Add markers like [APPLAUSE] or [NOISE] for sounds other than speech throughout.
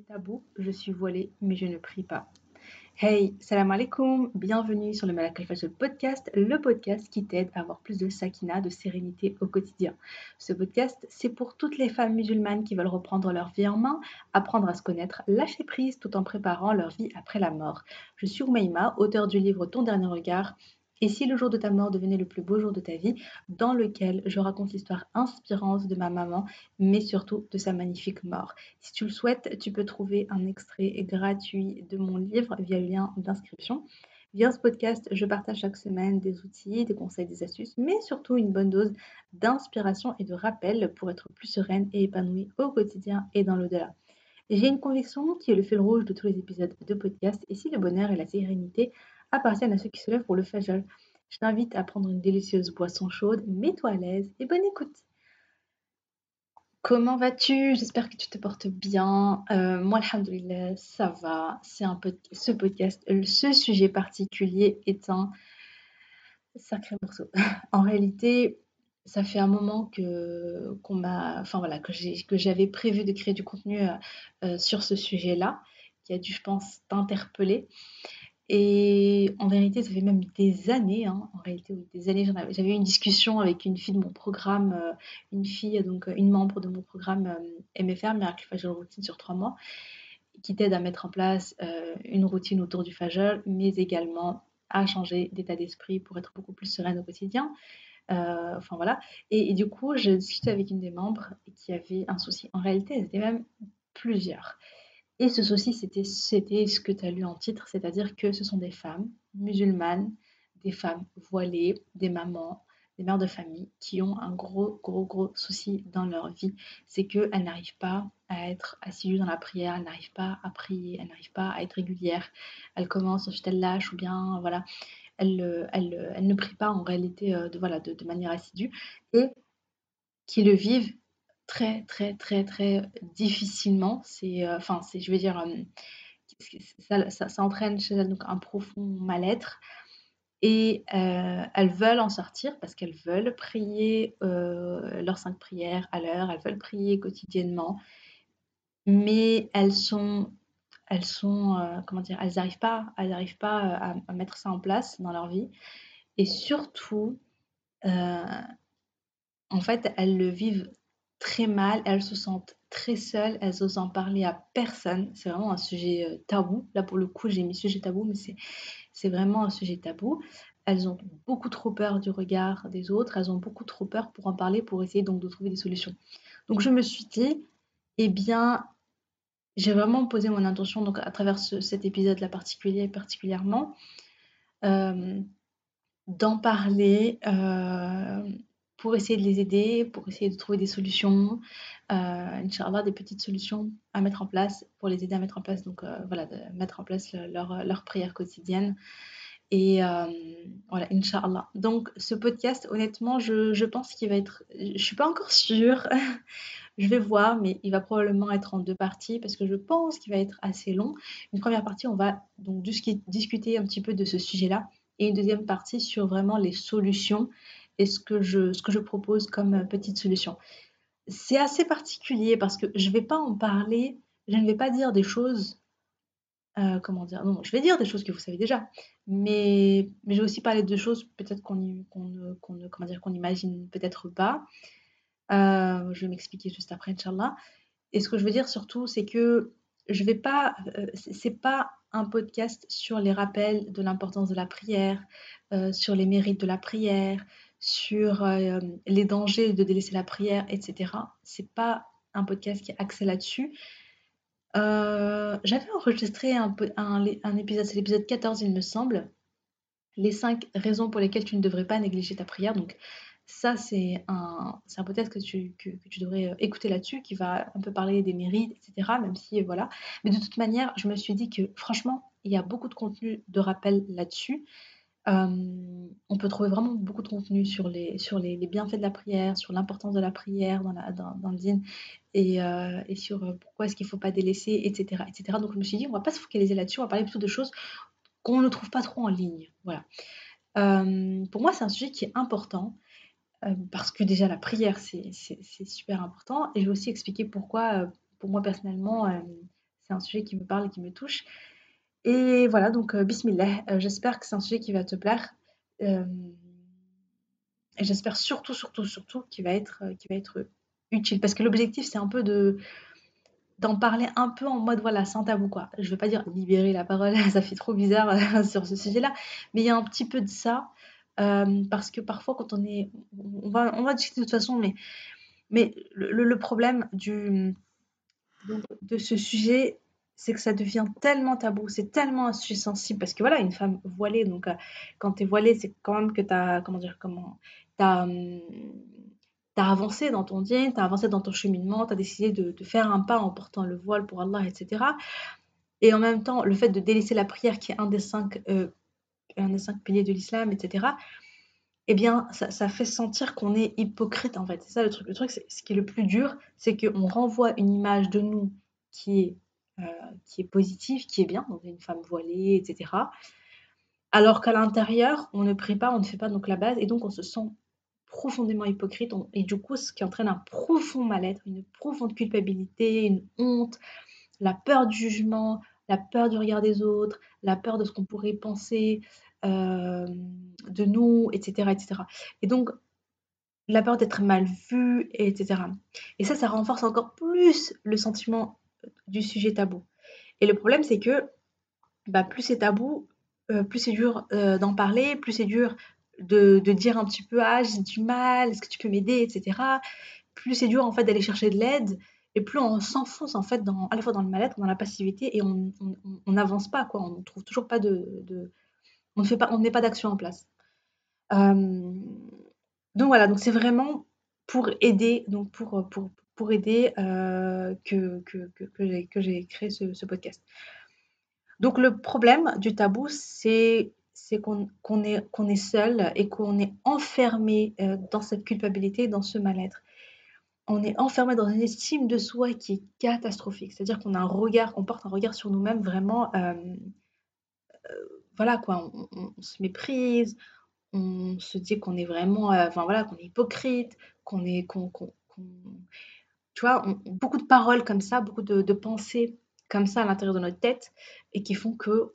tabou, je suis voilée, mais je ne prie pas. Hey, salam alaikum, bienvenue sur le Malak al podcast, le podcast qui t'aide à avoir plus de sakina, de sérénité au quotidien. Ce podcast, c'est pour toutes les femmes musulmanes qui veulent reprendre leur vie en main, apprendre à se connaître, lâcher prise tout en préparant leur vie après la mort. Je suis Oumaima, auteur du livre Ton dernier regard, et si le jour de ta mort devenait le plus beau jour de ta vie, dans lequel je raconte l'histoire inspirante de ma maman, mais surtout de sa magnifique mort. Si tu le souhaites, tu peux trouver un extrait gratuit de mon livre via le lien d'inscription. Via ce podcast, je partage chaque semaine des outils, des conseils, des astuces, mais surtout une bonne dose d'inspiration et de rappel pour être plus sereine et épanouie au quotidien et dans l'au-delà. J'ai une conviction qui est le fil rouge de tous les épisodes de podcast, et si le bonheur et la sérénité appartiennent à ceux qui se lèvent pour le fajr. Je t'invite à prendre une délicieuse boisson chaude, mets-toi à l'aise et bonne écoute. Comment vas-tu? J'espère que tu te portes bien. Euh, moi, alhamdoulilah, ça va. C'est un ce podcast, ce sujet particulier est un sacré morceau. [LAUGHS] en réalité, ça fait un moment que qu'on que j'avais prévu de créer du contenu euh, euh, sur ce sujet-là, qui a dû, je pense, t'interpeller. Et en vérité, ça fait même des années, hein, en réalité, des années, j'avais eu une discussion avec une fille de mon programme, euh, une fille, donc euh, une membre de mon programme euh, MFR, Miracle Fajol Routine sur trois mois, qui t'aide à mettre en place une routine autour du Fajol, mais également à changer d'état d'esprit pour être beaucoup plus sereine au quotidien. enfin voilà. Et, et, du coup, j'ai discuté avec une des membres qui avait un souci. En réalité, c'était même plusieurs. Et ce souci, c'était ce que tu as lu en titre, c'est-à-dire que ce sont des femmes musulmanes, des femmes voilées, des mamans, des mères de famille qui ont un gros, gros, gros souci dans leur vie. C'est qu'elles n'arrivent pas à être assidues dans la prière, elles n'arrivent pas à prier, elles n'arrivent pas à être régulières. Elles commencent, ensuite elles lâchent ou bien, voilà, elles, elles, elles ne prient pas en réalité euh, de, voilà, de, de manière assidue et qui le vivent très, très, très, très difficilement. C'est, euh, enfin, c'est, je veux dire, euh, ça, ça, entraîne chez elles donc un profond mal-être. Et euh, elles veulent en sortir parce qu'elles veulent prier leurs cinq prières à l'heure, elles veulent prier quotidiennement, mais elles sont, elles sont, comment dire, elles n'arrivent pas, elles n'arrivent pas à, à, mettre ça en place dans leur vie. Et surtout, en fait, elles le vivent très mal, elles se sentent très seules, elles osent en parler à personne. C'est vraiment un sujet euh, tabou. Là, pour le coup, j'ai mis sujet tabou, mais c'est vraiment un sujet tabou. Elles ont beaucoup trop peur du regard des autres, elles ont beaucoup trop peur pour en parler, pour essayer donc de trouver des solutions. Donc je me suis dit, eh bien, j'ai vraiment posé mon intention donc à travers cet épisode-là particulier, particulièrement, euh, d'en parler, euh, pour essayer de les aider, pour essayer de trouver des solutions, euh, Inch'Allah, des petites solutions à mettre en place pour les aider à mettre en place, donc euh, voilà, mettre en place leur, leur prière quotidienne. Et euh, voilà, Inch'Allah. Donc ce podcast, honnêtement, je, je pense qu'il va être... Je suis pas encore sûre. [LAUGHS] je vais voir, mais il va probablement être en deux parties parce que je pense qu'il va être assez long. Une première partie, on va donc discuter un petit peu de ce sujet-là. Et une deuxième partie sur vraiment les solutions et ce que je, propose comme euh, petite solution. C'est assez particulier parce que je ne vais pas en parler, je ne vais pas dire des choses, euh, comment dire, non, je vais dire des choses que vous savez déjà, mais, mais je vais aussi parler de choses peut-être qu'on qu'on imagine peut-être pas. Euh, je vais m'expliquer juste après, Inch'Allah. Et ce que je veux dire surtout, c'est que je vais pas, c'est pas un podcast sur les rappels de l'importance de la prière, sur les mérites de la prière, sur euh, les dangers de délaisser la prière, etc. C'est pas un podcast qui est axé là-dessus. Euh, j'avais enregistré un, épisode, c'est l'épisode 14 il me semble, les 5 raisons pour lesquelles tu ne devrais pas négliger ta prière. Donc ça c'est un, un podcast que tu, que, tu devrais euh, écouter là-dessus, qui va un peu parler des mérites, etc. Même si voilà. Mais de toute manière, je me suis dit que franchement, il y a beaucoup de contenu de rappel là-dessus. Euh, on peut trouver vraiment beaucoup de contenu sur les, sur les, bienfaits de la prière, sur l'importance de la prière dans, le dîn et, euh, sur euh, pourquoi est-ce qu'il ne faut pas délaisser, etc., etc. Donc je me suis dit, on ne va pas se focaliser là-dessus, on va parler plutôt de choses qu'on ne trouve pas trop en ligne. Voilà. pour moi, c'est un sujet qui est important parce que déjà la prière, c'est super important. Et je vais aussi expliquer pourquoi, pour moi personnellement, c'est un sujet qui me parle et qui me touche. Et voilà, donc bismillah, j'espère que c'est un sujet qui va te plaire. et j'espère surtout, surtout, surtout qu'il va être, va être utile. Parce que l'objectif, c'est un peu de d'en parler un peu en mode voilà sans tabou quoi je veux pas dire libérer la parole [LAUGHS] ça fait trop bizarre [LAUGHS] sur ce sujet là mais il y a un petit peu de ça parce que parfois quand on est on va on va discuter de toute façon mais mais le, problème du de ce sujet c'est que ça devient tellement tabou, c'est tellement un parce que voilà, une femme voilée, donc quand tu es voilée, c'est quand même que tu as, comment dire, comment, tu as, as avancé dans ton dîme, tu as avancé dans ton cheminement, tu as décidé de, faire un pas en portant le voile pour Allah, etc. Et en même temps, le fait de délaisser la prière, qui est un des cinq, euh, un des cinq piliers de l'islam, etc., eh bien, ça, fait sentir qu'on est hypocrite, en fait. C'est ça le truc. Le truc, ce qui est le plus dur, c'est qu'on renvoie une image de nous qui est, euh, qui est positive, qui est bien, donc une femme voilée, etc. Alors qu'à l'intérieur, on ne pas, on ne fait pas donc la base, et donc on se sent profondément hypocrite et du coup ce qui entraîne un profond mal-être, une profonde culpabilité, une honte, la peur du jugement, la peur du regard des autres, la peur de ce qu'on pourrait penser euh, de nous, etc., etc. Et donc la peur d'être mal vu, etc. Et ça, ça renforce encore plus le sentiment du sujet tabou. Et le problème, c'est que bah, plus c'est tabou, euh, plus c'est dur euh, d'en parler, plus c'est dur de, dire un petit peu ah j'ai du mal, est-ce que tu peux m'aider, etc. Plus c'est dur en fait d'aller chercher de l'aide et plus on s'enfonce en fait dans, à la fois dans le mal-être, dans la passivité et on n'avance pas quoi, on ne trouve toujours pas de, on ne fait pas, on pas d'action en place. Euh, donc voilà, donc c'est vraiment pour aider, donc pour, pour, pour aider euh, que, que, que, j'ai créé ce, podcast. Donc le problème du tabou, c'est qu'on est, qu'on est seul et qu'on est enfermé euh, dans cette culpabilité, dans ce mal-être. On est enfermé dans une estime de soi qui est catastrophique. C'est-à-dire qu'on a un regard, on porte un regard sur nous-mêmes vraiment, euh, euh, voilà quoi, on, se méprise, on se dit qu'on est vraiment, enfin voilà, qu'on est hypocrite, qu'on est, qu'on, tu vois, beaucoup de paroles comme ça, beaucoup de, pensées comme ça à l'intérieur de notre tête et qui font que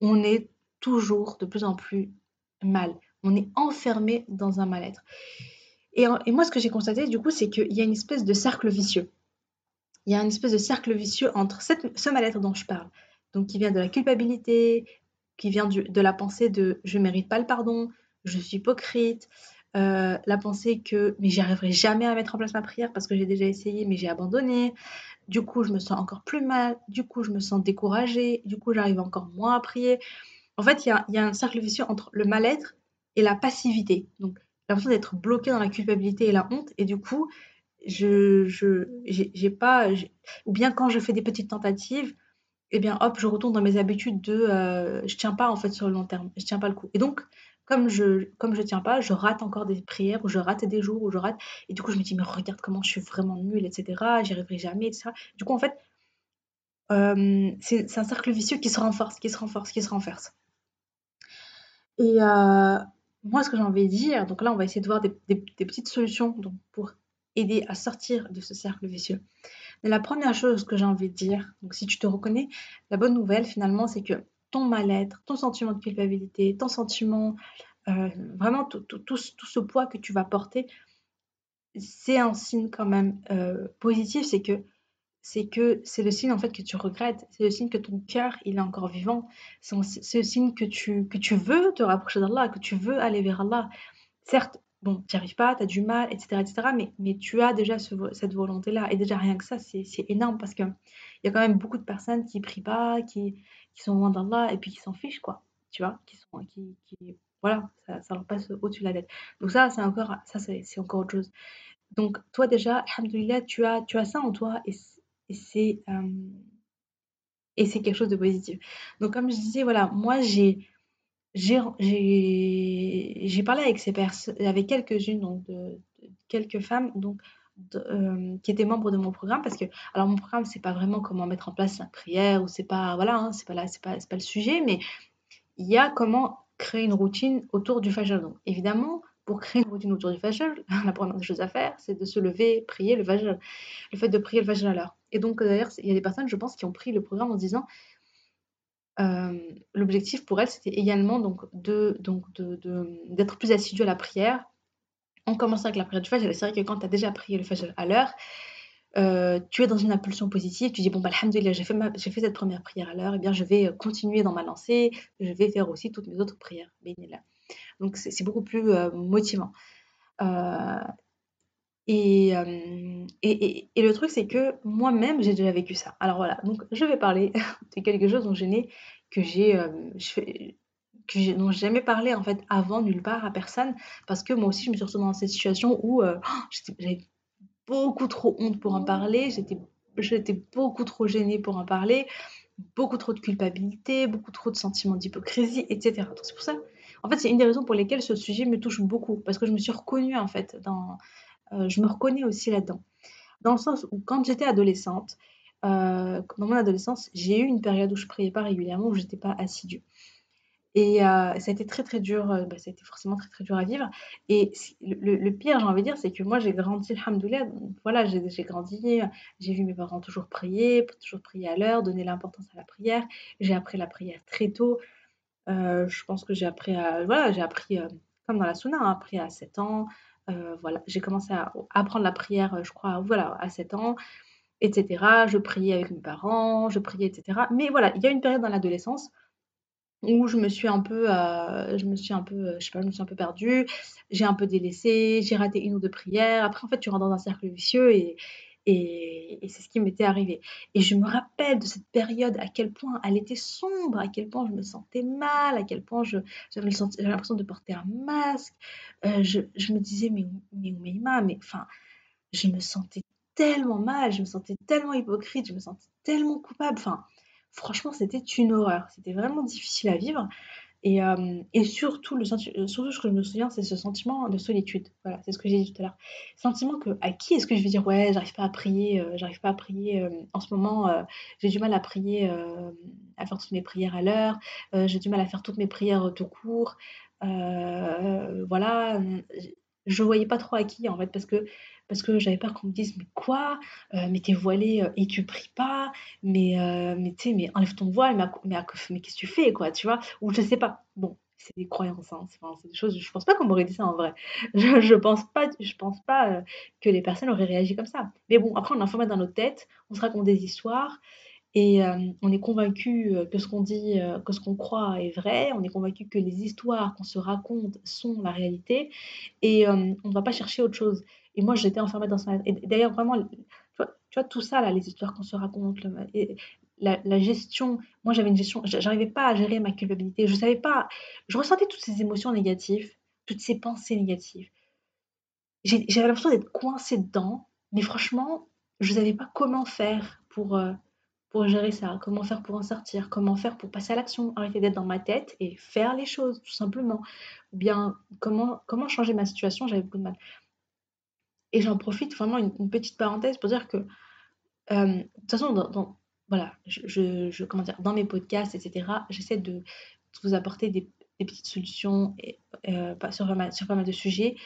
on est toujours de plus en plus mal. On est enfermé dans un mal-être. Et, moi, ce que j'ai constaté, du coup, c'est qu'il y a une espèce de cercle vicieux. Il y a une espèce de cercle vicieux entre ce mal-être dont je parle, donc qui vient de la culpabilité, qui vient de la pensée de je mérite pas le pardon, je suis hypocrite, euh, la pensée que mais j'y arriverai jamais à mettre en place ma prière parce que j'ai déjà essayé mais j'ai abandonné. Du coup, je me sens encore plus mal, du coup, je me sens découragée, du coup, j'arrive encore moins à prier. En fait, il y a, un cercle vicieux entre le mal-être et la passivité. Donc, l'impression d'être bloqué dans la culpabilité et la honte. Et du coup, je, je j'ai pas, ou bien quand je fais des petites tentatives, eh bien, hop, je retourne dans mes habitudes de, euh, je tiens pas en fait sur le long terme, je tiens pas le coup. Et donc, comme je, comme je tiens pas, je rate encore des prières ou je rate des jours où je rate. Et du coup, je me dis, mais regarde comment je suis vraiment nulle, etc. J'y arriverai jamais, etc. Du coup, en fait, euh, c'est un cercle vicieux qui se renforce, qui se renforce, qui se renforce. Et euh, moi, ce que j'ai envie de dire, donc là, on va essayer de voir des, petites solutions donc, pour aider à sortir de ce cercle vicieux. Mais la première chose que j'ai envie de dire, donc si tu te reconnais, la bonne nouvelle finalement, c'est que ton mal-être, ton sentiment de culpabilité, ton sentiment, euh, vraiment tout, ce poids que tu vas porter, c'est un signe quand même euh, positif, c'est que c'est que c'est le signe en fait que tu regrettes, c'est le signe que ton cœur il est encore vivant, c'est le signe que tu, que tu veux te rapprocher d'Allah, que tu veux aller vers Allah. Certes, bon, tu n'y arrives pas, tu as du mal, etc., etc., mais, mais tu as déjà cette volonté-là, et déjà rien que ça, c'est énorme parce qu'il y a quand même beaucoup de personnes qui prient pas, qui, qui sont loin d'Allah, et puis qui s'en fichent, quoi, tu vois, qui sont, qui, voilà, ça, ça, leur passe au-dessus de la tête. Donc ça, c'est encore, ça, c'est encore autre chose. Donc toi déjà, tu as, tu as ça en toi, et c'est et c'est quelque chose de positif. Donc comme je disais, voilà, moi j'ai j'ai parlé avec ces personnes, avec quelques-unes, donc de, quelques femmes, donc qui étaient membres de mon programme, parce que alors mon programme c'est pas vraiment comment mettre en place la prière ou c'est pas voilà, hein, c'est pas là, c'est pas pas le sujet, mais il y a comment créer une routine autour du fajr. Donc évidemment, pour créer une routine autour du fajr, [LAUGHS] la première chose à faire, c'est de se lever, prier le fajr. Le fait de prier le fajr à l'heure. Et donc, d'ailleurs, il y a des personnes, je pense, qui ont pris le programme en disant l'objectif pour elles, c'était également donc de donc d'être plus assidu à la prière. En commençant avec la prière du Fajr, c'est vrai que quand tu as déjà prié le Fajr à l'heure, tu es dans une impulsion positive, tu dis bon bah alhamdoulilah, j'ai fait, fait cette première prière à l'heure, et eh bien je vais continuer dans ma lancée, je vais faire aussi toutes mes autres prières. Donc c'est beaucoup plus motivant. Et, et, et, le truc, c'est que moi-même, j'ai déjà vécu ça. Alors voilà, donc je vais parler [LAUGHS] de quelque chose dont je n'ai, que j'ai, que j'ai, dont jamais parlé en fait avant nulle part à personne, parce que moi aussi, je me suis retrouvée dans cette situation où j'avais beaucoup trop honte pour en parler, j'étais, j'étais beaucoup trop gênée pour en parler, beaucoup trop de culpabilité, beaucoup trop de sentiments d'hypocrisie, etc. Donc c'est pour ça, en fait, c'est une des raisons pour lesquelles ce sujet me touche beaucoup, parce que je me suis reconnue en fait dans euh, je me reconnais aussi là-dedans. Dans le sens où quand j'étais adolescente, euh, dans mon adolescence, j'ai eu une période où je priais pas régulièrement, où j'étais pas assidue. Et euh, ça a été très très dur, bah, ça a été forcément très très dur à vivre. Et le, pire, j'ai envie de dire, c'est que moi j'ai grandi, alhamdoulilah, voilà, j'ai grandi, j'ai vu mes parents toujours prier, toujours prier à l'heure, donner l'importance à la prière. J'ai appris la prière très tôt. je pense que j'ai appris à, voilà, j'ai appris, comme dans la sunna, hein, appris à 7 ans, euh, voilà, j'ai commencé à apprendre la prière, euh, je crois, voilà, à 7 ans, etc. Je priais avec mes parents, je priais, etc. Mais voilà, il y a une période dans l'adolescence où je me suis un peu, euh, je me suis un peu, je sais pas, je me suis un peu perdue, j'ai un peu délaissé, j'ai raté une ou deux prières. Après, en fait, tu rentres dans un cercle vicieux et, et, c'est ce qui m'était arrivé. Et je me rappelle de cette période, à quel point elle était sombre, à quel point je me sentais mal, à quel point j'avais l'impression de porter un masque. Euh, je, me disais, mais, mais, mais, mais, enfin, je me sentais tellement mal, je me sentais tellement hypocrite, je me sentais tellement coupable. Enfin, franchement, c'était une horreur. C'était vraiment difficile à vivre. Et, euh, surtout, euh, surtout, ce que je me souviens, c'est ce sentiment de solitude. Voilà, c'est ce que j'ai dit tout à l'heure. Sentiment que, à qui est-ce que je vais dire, ouais, j'arrive pas à prier, euh, j'arrive pas à prier. en ce moment, j'ai du mal à prier, à faire toutes mes prières à l'heure, j'ai du mal à faire toutes mes prières tout court. voilà, je voyais pas trop à qui, en fait, parce que parce que j'avais peur qu'on me dise mais quoi? Euh, mais t'es voilée euh, et tu pries pas? Mais euh, mais tu sais mais enlève ton voile mais, mais, mais qu'est-ce que tu fais quoi tu vois? Ou je sais pas. Bon c'est des croyances hein, c'est des choses je pense pas qu'on m'aurait dit ça en vrai. [LAUGHS] Je, je pense pas je pense pas que les personnes auraient réagi comme ça. Mais bon après on a format dans notre tête on se raconte des histoires et on est convaincu que ce qu'on dit, que ce qu'on croit est vrai. On est convaincu que les histoires qu'on se raconte sont la réalité. Et on ne va pas chercher autre chose. Et moi, j'étais enfermée dans ce Et d'ailleurs, vraiment, tu vois, tout ça, là, les histoires qu'on se raconte, la, gestion. Moi, j'avais une gestion. J'arrivais pas à gérer ma culpabilité. Je savais pas. Je ressentais toutes ces émotions négatives, toutes ces pensées négatives. J'avais l'impression d'être coincée dedans. Mais franchement, je ne savais pas comment faire pour pour gérer ça, comment faire pour en sortir, comment faire pour passer à l'action, arrêter d'être dans ma tête et faire les choses, tout simplement. Ou bien, comment, comment changer ma situation, j'avais beaucoup de mal. Et j'en profite vraiment une, petite parenthèse pour dire que, euh, de toute façon, dans, voilà, je, je, comment dire, dans mes podcasts, etc., j'essaie de, vous apporter des, petites solutions et, euh, sur, sur pas mal de sujets.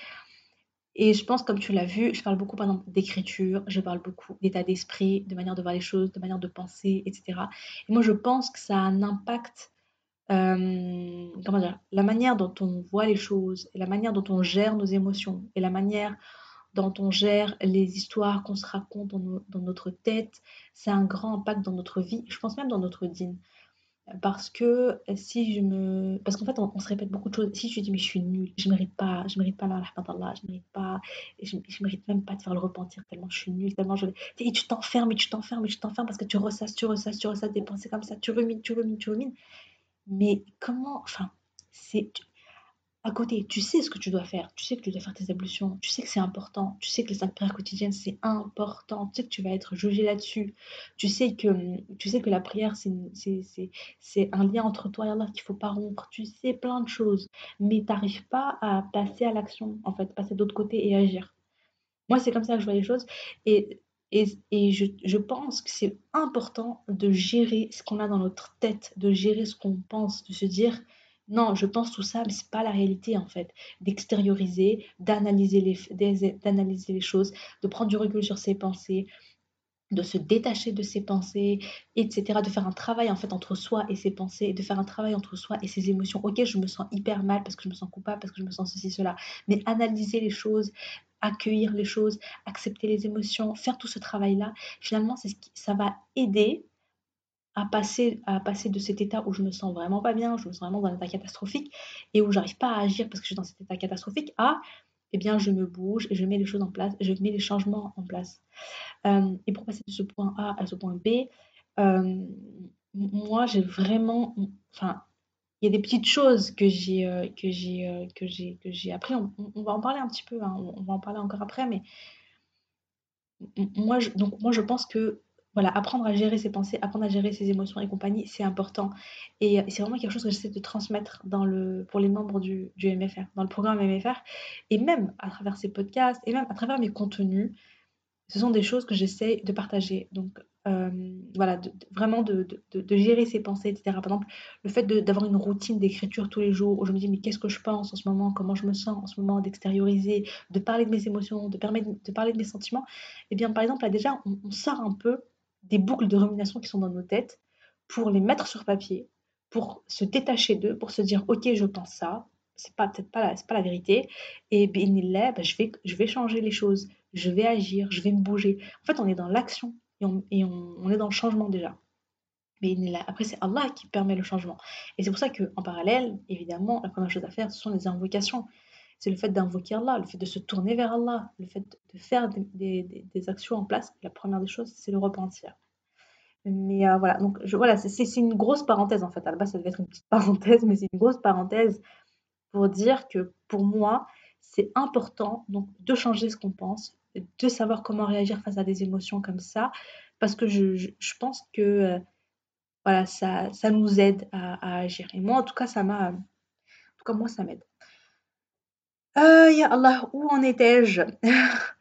Et je pense, comme tu l'as vu, je parle beaucoup, par exemple, d'écriture, je parle beaucoup d'état d'esprit, de manière de voir les choses, de manière de penser, etc. Et moi, je pense que ça a un impact, euh, comment dire, la manière dont on voit les choses, et la manière dont on gère nos émotions, et la manière dont on gère les histoires qu'on se raconte dans, notre tête, ça a un grand impact dans notre vie, je pense même dans notre dîne parce que si je me parce qu'en fait on, se répète beaucoup de choses. Si je dis mais je suis nulle je mérite pas je mérite pas la d'Allah je mérite pas je, je mérite même pas de faire le repentir tellement je suis nulle tellement je et tu t'enfermes et tu t'enfermes et tu t'enfermes parce que tu ressasses tu ressasses tu ressasses des pensées comme ça tu rumines tu rumines tu rumines. Mais comment enfin c'est à côté, tu sais ce que tu dois faire, tu sais que tu dois faire tes ablutions, tu sais que c'est important, tu sais que les cinq prières quotidiennes c'est important, tu sais que tu vas être jugé là-dessus, tu sais que tu sais que la prière c'est un lien entre toi et Allah qu'il faut pas rompre, tu sais plein de choses, mais tu n'arrives pas à passer à l'action, en fait, passer d'autre côté et agir. Moi c'est comme ça que je vois les choses. Et et, et je, je, pense que c'est important de gérer ce qu'on a dans notre tête, de gérer ce qu'on pense, de se dire non, je pense tout ça, mais c'est pas la réalité en fait. D'extérioriser, d'analyser les, choses, de prendre du recul sur ses pensées, de se détacher de ses pensées, etc., de faire un travail en fait entre soi et ses pensées, de faire un travail entre soi et ses émotions. Ok, je me sens hyper mal parce que je me sens coupable, parce que je me sens ceci, cela, mais analyser les choses, accueillir les choses, accepter les émotions, faire tout ce travail-là, finalement, c'est ce qui, ça va aider à passer, à passer de cet état où je me sens vraiment pas bien, je me sens vraiment dans un état catastrophique et où j'arrive pas à agir parce que je suis dans cet état catastrophique, à eh bien, je me bouge et je mets les choses en place, je mets les changements en place. Euh, et pour passer de ce point A à ce point B, euh, moi, j'ai vraiment, enfin, il y a des petites choses que j'ai euh, que j'ai que j'ai que j'ai appris. On, va en parler un petit peu, hein, on, va en parler encore après, mais moi, donc moi, je pense que voilà, apprendre à gérer ses pensées, apprendre à gérer ses émotions et compagnie, c'est important. Et euh, c'est vraiment quelque chose que j'essaie de transmettre dans le, pour les membres du, du MFR, dans le programme MFR, et même à travers ces podcasts, et même à travers mes contenus, ce sont des choses que j'essaie de partager. Donc euh, voilà, vraiment de, de, gérer ses pensées, etc. Par exemple, le fait d'avoir une routine d'écriture tous les jours où je me dis mais qu'est-ce que je pense en ce moment, comment je me sens en ce moment, d'extérioriser, de parler de mes émotions, de parler de mes sentiments, et eh bien par exemple là déjà on sort un peu des boucles de rumination qui sont dans nos têtes pour les mettre sur papier, pour se détacher d'eux, pour se dire ok je pense ça, c'est pas peut-être pas la, pas la vérité, et bien bah, je vais je vais changer les choses, je vais agir, je vais me bouger. En fait on est dans l'action et, on, et on, est dans le changement déjà. Mais après c'est Allah qui permet le changement. Et c'est pour ça qu'en parallèle, évidemment, la première chose à faire, ce sont les invocations c'est le fait d'invoquer Allah, le fait de se tourner vers Allah, le fait de faire des, actions en place. La première des choses, c'est le repentir. Mais euh, voilà, donc je, voilà, c'est une grosse parenthèse en fait. À la base, ça devait être une petite [LAUGHS] parenthèse, mais c'est une grosse parenthèse pour dire que pour moi, c'est important donc de changer ce qu'on pense, de savoir comment réagir face à des émotions comme ça, parce que je, pense que euh, voilà, ça, ça nous aide à, à, agir. Et moi, en tout cas, ça m'a, en tout cas, moi, ça m'aide. Euh, ya Allah, où en étais-je? [LAUGHS]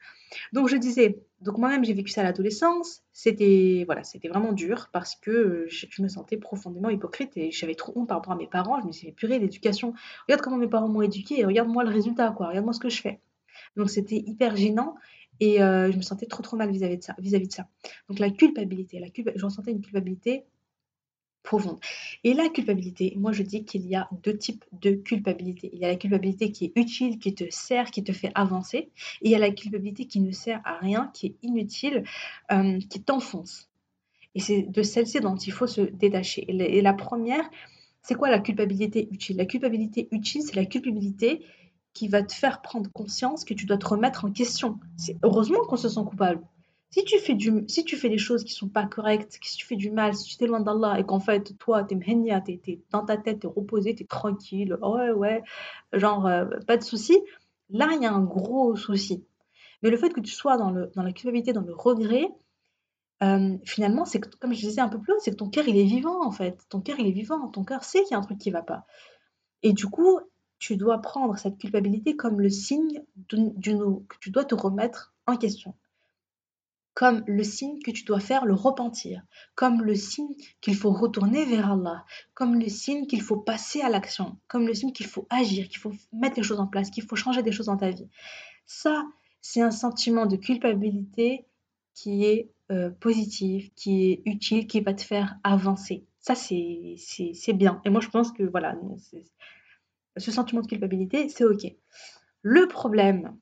Donc je disais, donc moi-même j'ai vécu ça à l'adolescence, c'était voilà, c'était vraiment dur parce que je, me sentais profondément hypocrite et j'avais trop honte par rapport à mes parents, je me suis dit purée l'éducation, regarde comment mes parents m'ont éduqué et regarde-moi le résultat quoi, regarde-moi ce que je fais. Donc c'était hyper gênant et euh, je me sentais trop trop mal vis-à-vis de ça, vis-à-vis de ça. Donc la culpabilité, la culpa je ressentais une culpabilité Et la culpabilité, moi je dis qu'il y a deux types de culpabilité. Il y a la culpabilité qui est utile, qui te sert, qui te fait avancer. Et il y a la culpabilité qui ne sert à rien, qui est inutile, euh, qui t'enfonce. Et c'est de celle-ci dont il faut se détacher. Et la, première, c'est quoi la culpabilité utile? La culpabilité utile, c'est la culpabilité qui va te faire prendre conscience que tu dois te remettre en question. C'est heureusement qu'on se sent coupable. Si tu fais des choses qui sont pas correctes, si tu fais du mal, si tu es loin d'Allah et qu'en fait toi t'es mhenia, t'es, es dans ta tête, t'es reposé, t'es tranquille, ouais ouais, genre euh, pas de souci, là il y a un gros souci. Mais le fait que tu sois dans, la culpabilité, dans le regret, euh, finalement, c'est comme je disais un peu plus haut, c'est que ton cœur il est vivant en fait. Ton cœur il est vivant, ton cœur sait qu'il y a un truc qui va pas. Et du coup, tu dois prendre cette culpabilité comme le signe que tu dois te remettre en question comme le signe que tu dois faire le repentir, comme le signe qu'il faut retourner vers Allah, comme le signe qu'il faut passer à l'action, comme le signe qu'il faut agir, qu'il faut mettre les choses en place, qu'il faut changer des choses dans ta vie. Ça, c'est un sentiment de culpabilité qui est euh, positif, qui est utile, qui va te faire avancer. Ça, c'est bien. Et moi, je pense que voilà, ce sentiment de culpabilité, c'est OK. Le problème,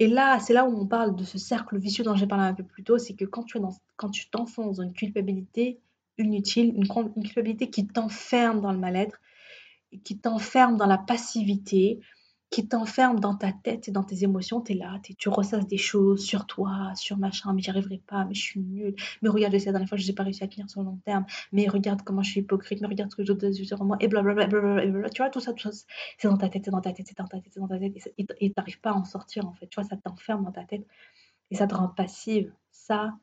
et là, c'est là où on parle de ce cercle vicieux dont j'ai parlé un peu plus tôt, c'est que quand tu, quand tu t'enfonces dans une culpabilité inutile, une, une culpabilité qui t'enferme dans le mal-être, qui t'enferme dans la passivité, qui t'enferme dans ta tête et dans tes émotions, tu es là, tu ressasses des choses sur toi, sur machin, mais j'y arriverai pas, mais je suis nulle, mais regarde, la dernière fois, je n'ai pas réussi à tenir sur le long terme, mais regarde comment je suis hypocrite, mais regarde ce que je dois dire moi, et blablabla, bla tu vois, tout ça, tout ça, c'est dans ta tête, c'est dans ta tête, c'est dans ta tête, c'est dans ta tête, et tu n'arrives pas à en sortir, en fait, tu vois, ça t'enferme dans ta tête, et ça te rend passive. Ça,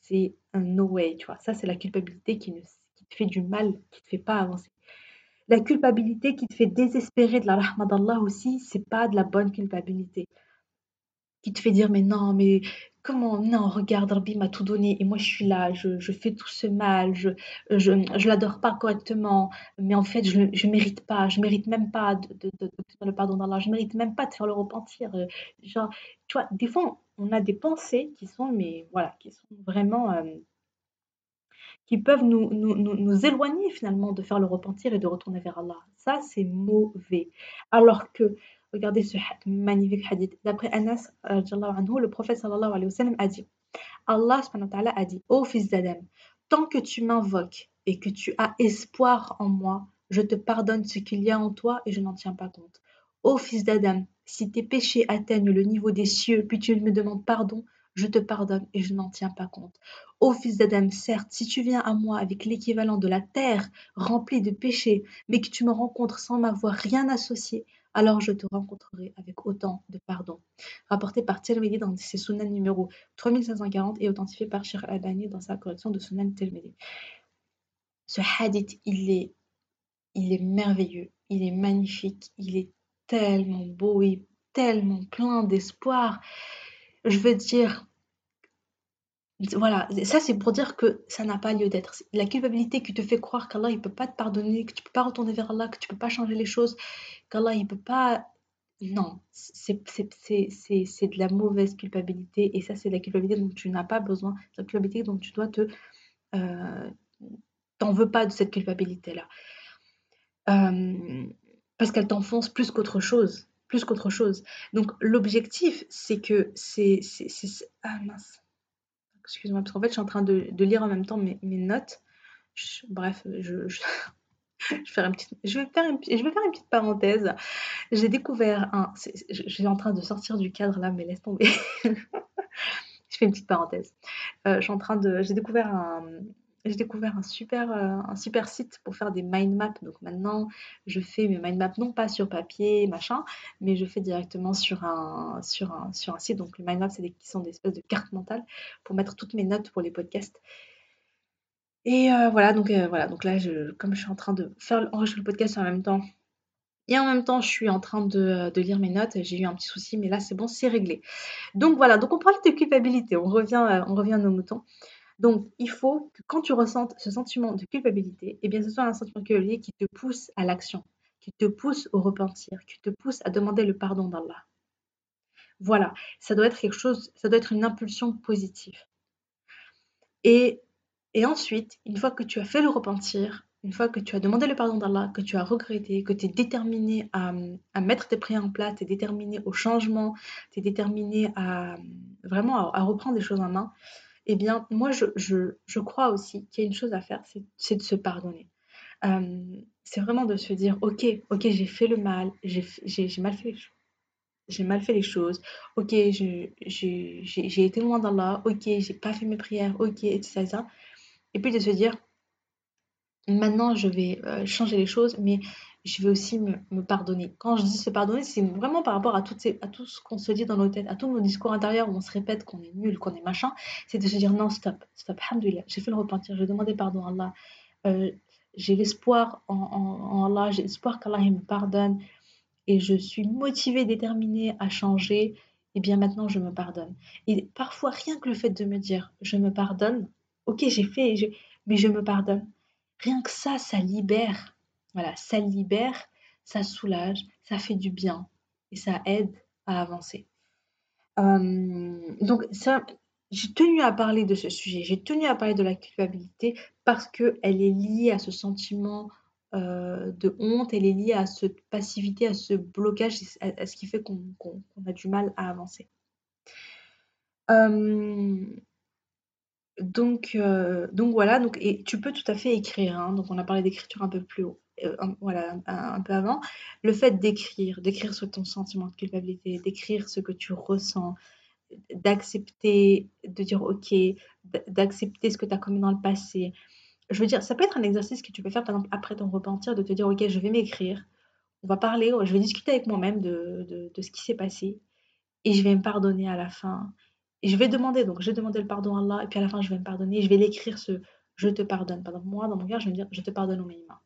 c'est un no way, tu vois, ça, c'est la culpabilité qui, ne, qui te fait du mal, qui te fait pas avancer. La culpabilité qui te fait désespérer de la rahma d'Allah aussi, c'est pas de la bonne culpabilité. Qui te fait dire, mais non, mais comment, non, regarde, Rabbi m'a tout donné et moi je suis là, je, fais tout ce mal, je, je, l'adore pas correctement, mais en fait je, ne mérite pas, je mérite même pas de, de, le pardon d'Allah, je mérite même pas de faire le repentir. Euh, genre, tu vois, des fois on a des pensées qui sont, mais voilà, qui sont vraiment, euh, qui peuvent nous, nous, nous, éloigner finalement de faire le repentir et de retourner vers Allah. Ça, c'est mauvais. Alors que, regardez ce magnifique hadith, d'après Anas, le prophète sallallahu alayhi wa sallam a dit, Allah a dit, ô fils d'Adam, tant que tu m'invoques et que tu as espoir en moi, je te pardonne ce qu'il y a en toi et je n'en tiens pas compte. Ô fils d'Adam, si tes péchés atteignent le niveau des cieux, puis tu me demandes pardon, je te pardonne et je n'en tiens pas compte. Ô fils d'Adam, certes, si tu viens à moi avec l'équivalent de la terre remplie de péchés, mais que tu me rencontres sans m'avoir rien associé, alors je te rencontrerai avec autant de pardon. Rapporté par Tirmidhi dans ses Sunan numéro 3540 et authentifié par Sheikh Albani dans sa correction de Sunan Tirmidhi. Ce hadith, il est, il est merveilleux, il est magnifique, il est tellement beau et tellement plein d'espoir. Je veux dire, voilà, ça c'est pour dire que ça n'a pas lieu d'être. La culpabilité qui te fait croire qu'Allah il peut pas te pardonner, que tu peux pas retourner vers Allah, que tu peux pas changer les choses, qu'Allah il peut pas. Non, c'est de la mauvaise culpabilité et ça c'est la culpabilité dont tu n'as pas besoin, la culpabilité dont tu dois te. Euh, T'en veux pas de cette culpabilité là. Euh, parce qu'elle t'enfonce plus qu'autre chose. Plus qu'autre chose. Donc l'objectif, c'est que c'est. Ah mince. Excuse-moi, parce qu'en fait, je suis en train de, lire en même temps mes, notes. bref, je, [LAUGHS] je, vais faire une petite, je, vais faire je vais faire une petite parenthèse. J'ai découvert un. Je, suis en train de sortir du cadre là, mais laisse tomber. [LAUGHS] je fais une petite parenthèse. Euh, je suis en train de. J'ai découvert un, j'ai découvert un super, euh, un super site pour faire des mind maps. Donc maintenant, je fais mes mind maps non pas sur papier, machin, mais je fais directement sur un, sur un, sur un site. Donc les mind maps, c'est des, qui sont des espèces de cartes mentales pour mettre toutes mes notes pour les podcasts. Et euh, voilà, donc euh, voilà, donc là, je, comme je suis en train de faire enregistrer le podcast en même temps, et en même temps, je suis en train de, de lire mes notes. J'ai eu un petit souci, mais là, c'est bon, c'est réglé. Donc voilà, donc on parle de culpabilité. On revient, on revient à nos moutons. Donc, il faut que quand tu ressentes ce sentiment de culpabilité, eh bien, ce soit un sentiment culpabilité qui te pousse à l'action, qui te pousse au repentir, qui te pousse à demander le pardon d'Allah. Voilà, ça doit être quelque chose, ça doit être une impulsion positive. Et, ensuite, une fois que tu as fait le repentir, une fois que tu as demandé le pardon d'Allah, que tu as regretté, que tu es déterminé à, mettre tes prières en place, tu es déterminé au changement, tu es déterminé à vraiment à reprendre des choses en main, eh bien, moi, je, crois aussi qu'il y a une chose à faire, c'est de se pardonner. c'est vraiment de se dire, ok, ok, j'ai fait le mal, j'ai mal fait les choses. J'ai mal fait les choses, ok, j'ai été loin d'Allah, ok, j'ai pas fait mes prières, ok, etc. Et puis de se dire, maintenant je vais euh, changer les choses, mais je vais aussi me, pardonner. Quand je dis se pardonner, c'est vraiment par rapport à, à tout ce qu'on se dit dans nos têtes, à tous nos discours intérieurs où on se répète qu'on est nul, qu'on est machin. C'est de se dire non, stop, stop, alhamdoulilah, j'ai fait le repentir, j'ai demandé pardon à Allah. Euh, j'ai l'espoir en, Allah, j'ai l'espoir qu'Allah me pardonne et je suis motivée, déterminée à changer. Et bien maintenant, je me pardonne. Et parfois, rien que le fait de me dire je me pardonne, ok, j'ai fait, mais je me pardonne. Rien que ça, ça libère voilà, ça libère, ça soulage, ça fait du bien et ça aide à avancer. donc ça, j'ai tenu à parler de ce sujet, j'ai tenu à parler de la culpabilité parce qu'elle est liée à ce sentiment euh, de honte, elle est liée à cette passivité, à ce blocage, à, ce qui fait qu'on a du mal à avancer. donc, euh, donc voilà, donc, et tu peux tout à fait écrire, hein. donc on a parlé d'écriture un peu plus haut. Euh, voilà, un, peu avant, le fait d'écrire, d'écrire sur ton sentiment de culpabilité, d'écrire ce que tu ressens, d'accepter, de dire ok, d'accepter ce que tu as commis dans le passé. Je veux dire, ça peut être un exercice que tu peux faire par exemple après ton repentir, de te dire ok, je vais m'écrire, on va parler, je vais discuter avec moi-même de, de, ce qui s'est passé et je vais me pardonner à la fin. Et je vais demander, donc j'ai demandé le pardon à Allah et puis à la fin je vais me pardonner je vais l'écrire ce je te pardonne. Par exemple, moi dans mon cœur, je vais me dire je te pardonne au minimum.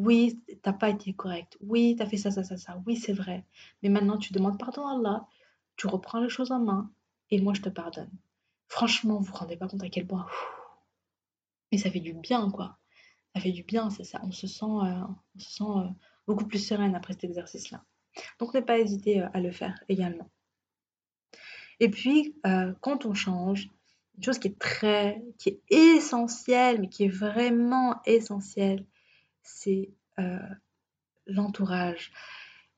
Oui, t'as pas été correct. Oui, tu as fait ça, ça, ça, ça. Oui, c'est vrai. Mais maintenant, tu demandes pardon à Allah, tu reprends les choses en main, et moi, je te pardonne. Franchement, vous vous rendez pas compte à quel point. Mais ça fait du bien, quoi. Ça fait du bien, c'est ça. On se sent, euh, on se sent euh, beaucoup plus sereine après cet exercice-là. Donc, ne pas hésiter euh, à le faire également. Et puis, quand on change, une chose qui est très, qui est essentielle, mais qui est vraiment essentielle, c'est euh, l'entourage.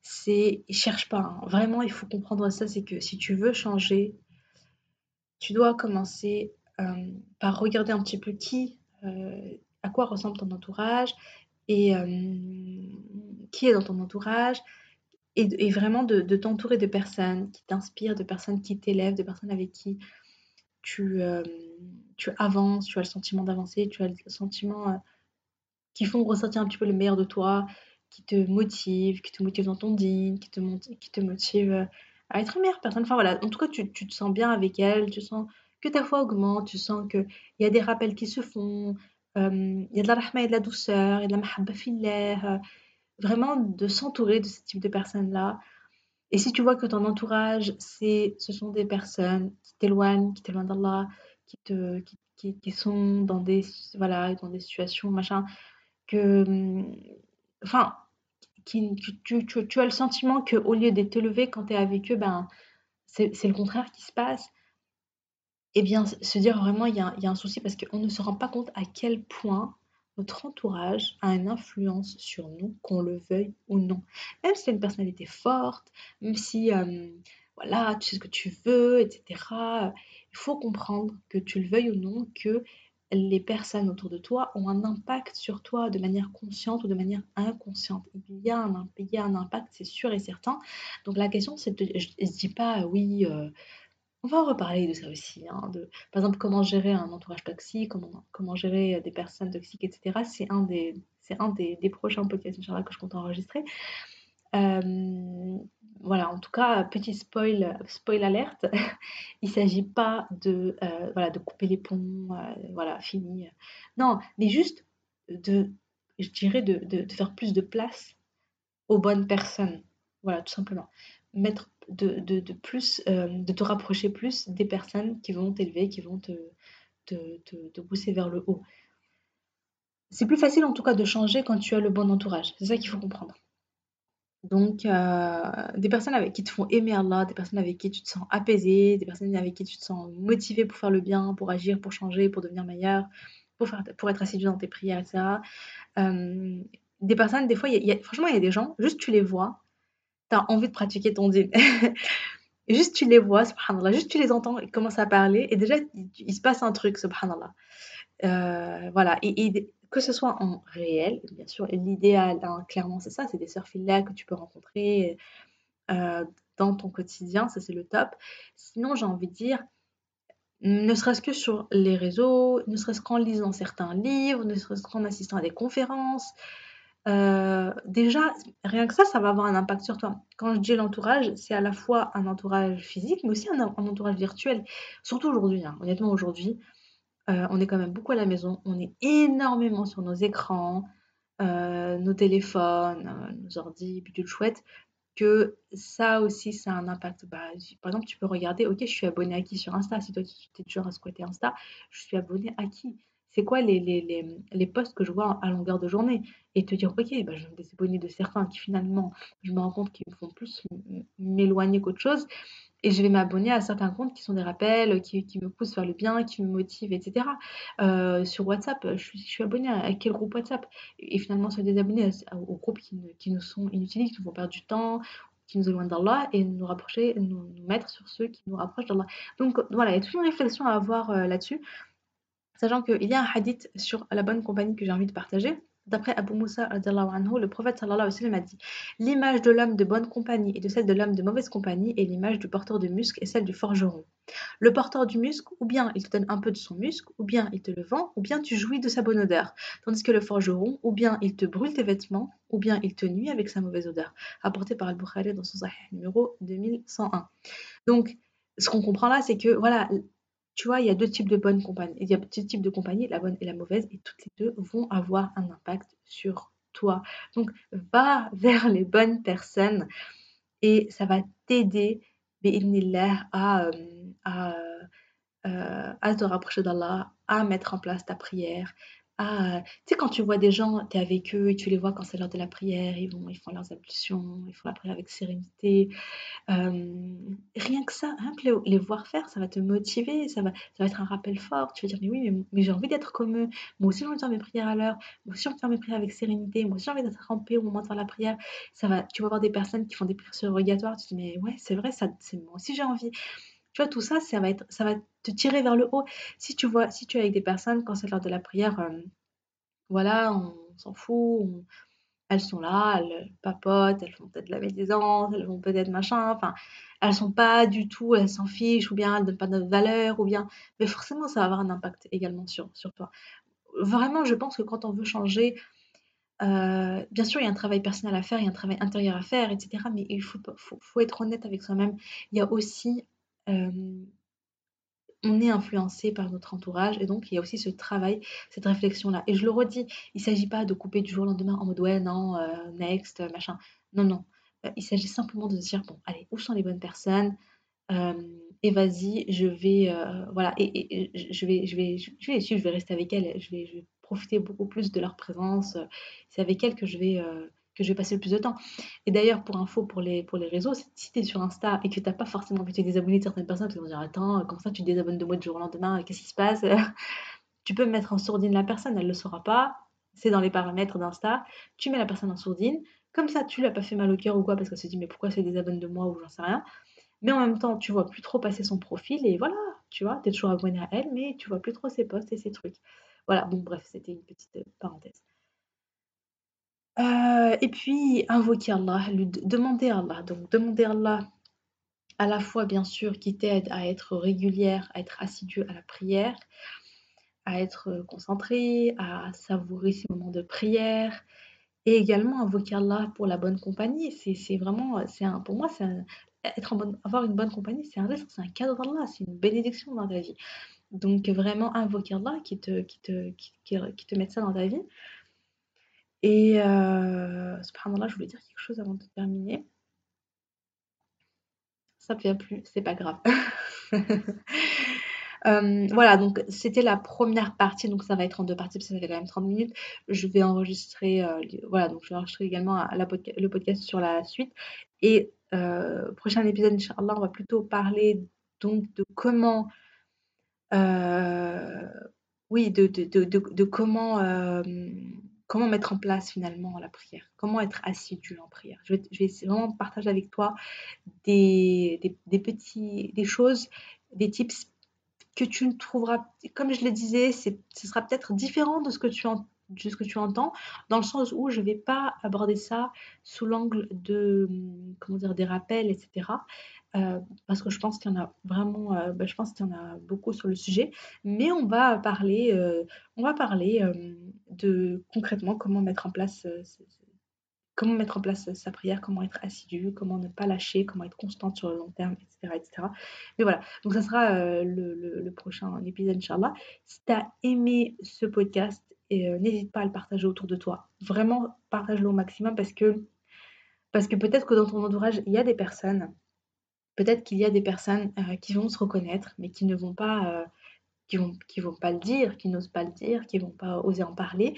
C'est, cherche pas, hein. vraiment, il faut comprendre ça, c'est que si tu veux changer, tu dois commencer euh, par regarder un petit peu qui, à quoi ressemble ton entourage et qui est dans ton entourage, et, vraiment de, t'entourer de personnes qui t'inspirent, de personnes qui t'élèvent, de personnes avec qui tu, euh, tu avances, tu as le sentiment d'avancer, tu as le sentiment euh, qui font ressortir un petit peu le meilleur de toi, qui te motivent, qui te motivent dans ton digne, qui te, qui motivent euh, à être une meilleure personne. Enfin voilà, en tout cas, tu, te sens bien avec elles, tu sens que ta foi augmente, tu sens qu'il y a des rappels qui se font, il y a de la rahma et de la douceur, et de la mahabba fillah, vraiment de s'entourer de ce type de personnes-là. Et si tu vois que ton entourage, c'est, ce sont des personnes qui t'éloignent, qui t'éloignent d'Allah, qui, te, qui, qui, sont dans des, voilà, dans des situations, machin, que, enfin, qui, tu, tu, tu, as le sentiment qu'au lieu d'être élevé quand tu es avec eux, ben, c'est, le contraire qui se passe. Eh bien, se dire vraiment, il y a, y a un souci parce qu'on ne se rend pas compte à quel point notre entourage a une influence sur nous, qu'on le veuille ou non. Même si tu as une personnalité forte, même si euh, voilà, tu sais ce que tu veux, etc. Il faut comprendre que tu le veuilles ou non, que les personnes autour de toi ont un impact sur toi de manière consciente ou de manière inconsciente. Il y a un, impact, c'est sûr et certain. Donc la question, c'est de, je ne dis pas oui. Euh, on va reparler de ça aussi, hein, par exemple, comment gérer un entourage toxique, comment, gérer des personnes toxiques, etc. C'est un des prochains podcasts, que je compte enregistrer. Euh, voilà, en tout cas, petit spoil, spoil alerte, [LAUGHS] il ne s'agit pas de, euh, voilà, de couper les ponts, euh, voilà, fini. Non, mais juste de, je dirais, de, de, faire plus de place aux bonnes personnes. Voilà, tout simplement. Mettre de, de, plus, de te rapprocher plus des personnes qui vont t'élever, qui vont te, te, te, pousser vers le haut. C'est plus facile en tout cas de changer quand tu as le bon entourage. C'est ça qu'il faut comprendre. Donc, euh, des personnes avec qui te font aimer Allah, des personnes avec qui tu te sens apaisé, des personnes avec qui tu te sens motivé pour faire le bien, pour agir, pour changer, pour devenir meilleur, pour, être assidu dans tes prières, etc. Euh, des personnes, des fois, y a, franchement, il y a des gens, juste tu les vois, envie de pratiquer ton dîner. [LAUGHS] juste tu les vois, subhanallah, juste tu les entends, ils commencent à parler et déjà il, se passe un truc, subhanallah. Euh, voilà, et, que ce soit en réel, bien sûr, l'idéal, hein, clairement c'est ça, c'est des sœurs là que tu peux rencontrer euh, dans ton quotidien, ça c'est le top. Sinon, j'ai envie de dire, ne serait-ce que sur les réseaux, ne serait-ce qu'en lisant certains livres, ne serait-ce qu'en assistant à des conférences, euh, déjà, rien que ça, ça va avoir un impact sur toi. Quand je dis l'entourage, c'est à la fois un entourage physique, mais aussi un, entourage virtuel. Surtout aujourd'hui, hein. honnêtement aujourd'hui, euh, on est quand même beaucoup à la maison, on est énormément sur nos écrans, euh, nos téléphones, nos ordi, le chouette, que ça aussi, ça a un impact. Bah, par exemple, tu peux regarder, ok, je suis abonné à qui sur Insta? Si toi, tu es toujours à squatter Insta, je suis abonné à qui? C'est quoi les, les, les, posts que je vois à longueur de journée? Et te dire, ok, bah, je vais me désabonner de certains qui finalement, je me rends compte qu'ils me font plus m'éloigner qu'autre chose et je vais m'abonner à certains comptes qui sont des rappels, qui, qui me poussent vers le bien, qui me motivent, etc. Euh, sur WhatsApp, je suis, je abonnée à, quel groupe WhatsApp? Et, finalement se désabonner aux groupes qui, qui, nous sont inutiles, qui nous font perdre du temps, qui nous éloignent d'Allah et nous rapprocher, nous, nous, mettre sur ceux qui nous rapprochent d'Allah. Donc voilà, il y a toute une réflexion à avoir euh, là-dessus. Sachant qu'il y a un hadith sur la bonne compagnie que j'ai envie de partager. D'après Abu Musa, anhu, le prophète sallallahu a dit L'image de l'homme de bonne compagnie et de celle de l'homme de mauvaise compagnie est l'image du porteur de musc et celle du forgeron. Le porteur du musc, ou bien il te donne un peu de son musc, ou bien il te le vend, ou bien tu jouis de sa bonne odeur. Tandis que le forgeron, ou bien il te brûle tes vêtements, ou bien il te nuit avec sa mauvaise odeur. Apporté par Al-Bukhari dans son Sahih numéro 2101. Donc, ce qu'on comprend là, c'est que voilà, tu vois, il y a deux types de bonnes compagnies. Il y a deux types de compagnies, la bonne et la mauvaise, et toutes les deux vont avoir un impact sur toi. Donc, va vers les bonnes personnes et ça va t'aider, à, à, euh, à te rapprocher d'Allah, à mettre en place ta prière, à, tu sais, quand tu vois des gens, tu es avec eux et tu les vois quand c'est l'heure de la prière, ils vont, ils font leurs ablutions, ils font la prière avec sérénité. Rien que ça, que les, voir faire, ça va te motiver, ça va, ça va être un rappel fort. Tu vas dire, mais oui, mais, j'ai envie d'être comme eux. Moi aussi, j'ai envie de faire mes prières à l'heure. Moi aussi, j'ai envie de faire mes prières avec sérénité. Moi aussi, j'ai envie d'être rampé au moment de faire la prière. Ça va, tu vas voir des personnes qui font des prières surrogatoires. Tu te dis, mais ouais, c'est vrai, ça, moi aussi, j'ai envie. Tu vois, tout ça, ça va, être, ça va te tirer vers le haut. Si tu vois, si tu es avec des personnes, quand c'est l'heure de la prière, euh, voilà, on, s'en fout, elles sont là, elles papotent, elles font peut-être de la médisance, elles vont peut-être machin, enfin, elles sont pas du tout, elles s'en fichent, ou bien elles donnent pas de valeur, ou bien, mais forcément, ça va avoir un impact également sur, toi. Vraiment, je pense que quand on veut changer, euh, bien sûr, il y a un travail personnel à faire, il y a un travail intérieur à faire, etc. Mais il faut être honnête avec soi-même. Il y a aussi euh, on est influencé par notre entourage et donc il y a aussi ce travail, cette réflexion-là. Et je le redis, il ne s'agit pas de couper du jour au lendemain en mode ouais, non, euh, next, machin. Non, non. Euh, il s'agit simplement de se dire bon, allez, où sont les bonnes personnes? Et vas-y, je vais, voilà, et, je, vais, je, vais, je vais suivre, je vais rester avec elles, je vais, je vais profiter beaucoup plus de leur présence. C'est avec elles que je vais que je vais passer le plus de temps. Et d'ailleurs, pour info, pour les, pour les réseaux, si tu es sur Insta et que tu n'as pas forcément envie de te désabonner de certaines personnes, tu vas dire Attends, comment ça tu te désabonnes de moi du jour au lendemain Qu'est-ce qui se passe? [LAUGHS] Tu peux mettre en sourdine la personne, elle ne le saura pas. C'est dans les paramètres d'Insta. Tu mets la personne en sourdine. Comme ça, tu lui as pas fait mal au cœur ou quoi parce qu'elle se dit Mais pourquoi c'est désabonne de moi ou j'en sais rien? Mais en même temps, tu vois plus trop passer son profil et voilà, tu vois, tu es toujours abonné à elle, mais tu vois plus trop ses posts et ses trucs. Voilà, bon, bref, c'était une petite parenthèse. Euh, et puis invoquer Allah, demander Allah. Donc demander à Allah à la fois bien sûr qui t'aide à être régulière, à être assidue à la prière, à être concentrée, à savourer ces moments de prière et également invoquer Allah pour la bonne compagnie. C'est vraiment, c'est un, pour moi, c'est être en bonne, avoir une bonne compagnie, c'est un risque, c'est un cadeau d'Allah, c'est une bénédiction dans ta vie. Donc vraiment invoquer Allah qui te, qui te, qui, qui te mette ça dans ta vie. Et euh, subhanallah, je voulais dire quelque chose avant de terminer. Ça ne vient plus, c'est pas grave. [LAUGHS] Euh, voilà, donc c'était la première partie, donc ça va être en deux parties, parce que ça fait quand même 30 minutes. Je vais enregistrer, euh, voilà, donc je vais enregistrer également le podcast sur la suite. Et euh, prochain épisode, Inch'Allah, on va plutôt parler donc de comment, oui, de, de, de comment comment mettre en place finalement la prière, comment être assidu en prière? Je vais, je vais vraiment partager avec toi des, petits, des choses, des tips que tu ne trouveras, comme je le disais, ce sera peut-être différent de ce que tu en, de ce que tu entends, dans le sens où je ne vais pas aborder ça sous l'angle de, comment dire, des rappels, etc. Euh, parce que je pense qu'il y en a vraiment, euh, bah, je pense qu'il y en a beaucoup sur le sujet, mais on va parler, euh, on va parler de concrètement comment mettre en place, comment mettre en place sa prière, comment être assidu, comment ne pas lâcher, comment être constante sur le long terme, etc. etc. Mais voilà, donc ça sera le, le, prochain épisode, Inch'Allah. Si tu as aimé ce podcast, n'hésite pas à le partager autour de toi. Vraiment, partage-le au maximum parce que, parce que peut-être que dans ton entourage, il y a des personnes peut-être qu'il y a des personnes euh, qui vont se reconnaître, mais qui ne vont pas, euh, qui vont, qui vont pas le dire, qui n'osent pas le dire, qui vont pas oser en parler.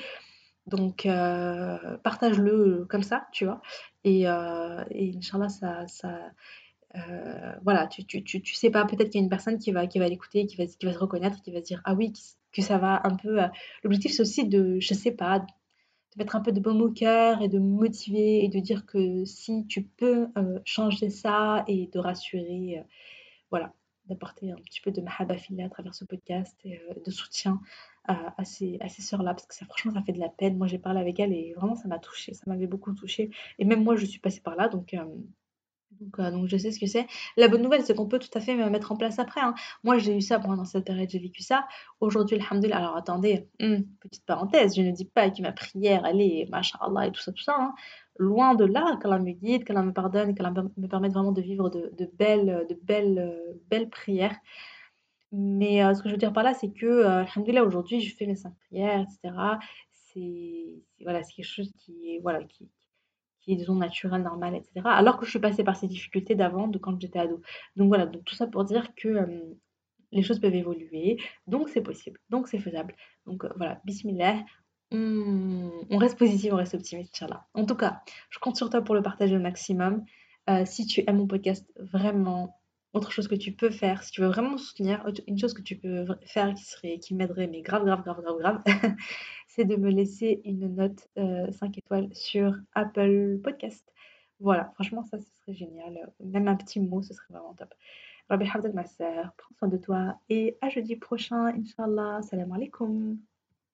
Donc, euh, partage-le comme ça, tu vois. Et, et Inch'Allah, ça, ça voilà, tu, tu, tu, tu, sais pas, peut-être qu'il y a une personne qui va, qui va l'écouter, qui va, qui va se reconnaître, qui va se dire, ah oui, que ça va un peu. L'objectif, c'est aussi de, je sais pas, mettre un peu de baume au cœur et de motiver et de dire que si tu peux euh, changer ça et de rassurer, euh, voilà, d'apporter un petit peu de mahabafila à travers ce podcast et euh, de soutien à, ces, à ces sœurs-là, parce que ça, franchement, ça fait de la peine. Moi, j'ai parlé avec elles et vraiment, ça m'a touchée, ça m'avait beaucoup touchée. Et même moi, je suis passée par là, donc donc, euh, donc, je sais ce que c'est. La bonne nouvelle, c'est qu'on peut tout à fait me mettre en place après. Hein. Moi, j'ai eu ça pendant cette période, j'ai vécu ça. Aujourd'hui, alhamdoulilah. Alors attendez, hmm, petite parenthèse, je ne dis pas que ma prière, elle est machallah et tout ça, tout ça. Hein. Loin de là, qu'Allah me guide, qu'Allah me pardonne, qu'Allah me permette vraiment de vivre de, belles, de belles, euh, belles prières. Mais euh, ce que je veux dire par là, c'est que, alhamdoulilah, aujourd'hui, je fais mes cinq prières, etc. C'est voilà, quelque chose qui, voilà, qui, qui est, disons, naturel, normal, etc. Alors que je suis passée par ces difficultés d'avant, de quand j'étais ado. Donc voilà, donc tout ça pour dire que, les choses peuvent évoluer, donc c'est possible, donc c'est faisable. Donc euh, voilà, bismillah, on, on reste positif, on reste optimiste, Inch'Allah. En tout cas, je compte sur toi pour le partager au maximum. Euh, si tu aimes mon podcast, vraiment, autre chose que tu peux faire, si tu veux vraiment soutenir, une chose que tu peux faire qui qui m'aiderait, mais grave, grave, grave, grave, grave, [LAUGHS] c'est de me laisser une note 5 euh, étoiles sur Apple Podcast. Voilà, franchement, ça, ce serait génial. Même un petit mot, ce serait vraiment top. Rabbi ma sœur, prends soin de toi et à jeudi prochain, Inch'Allah. Salam alaikum.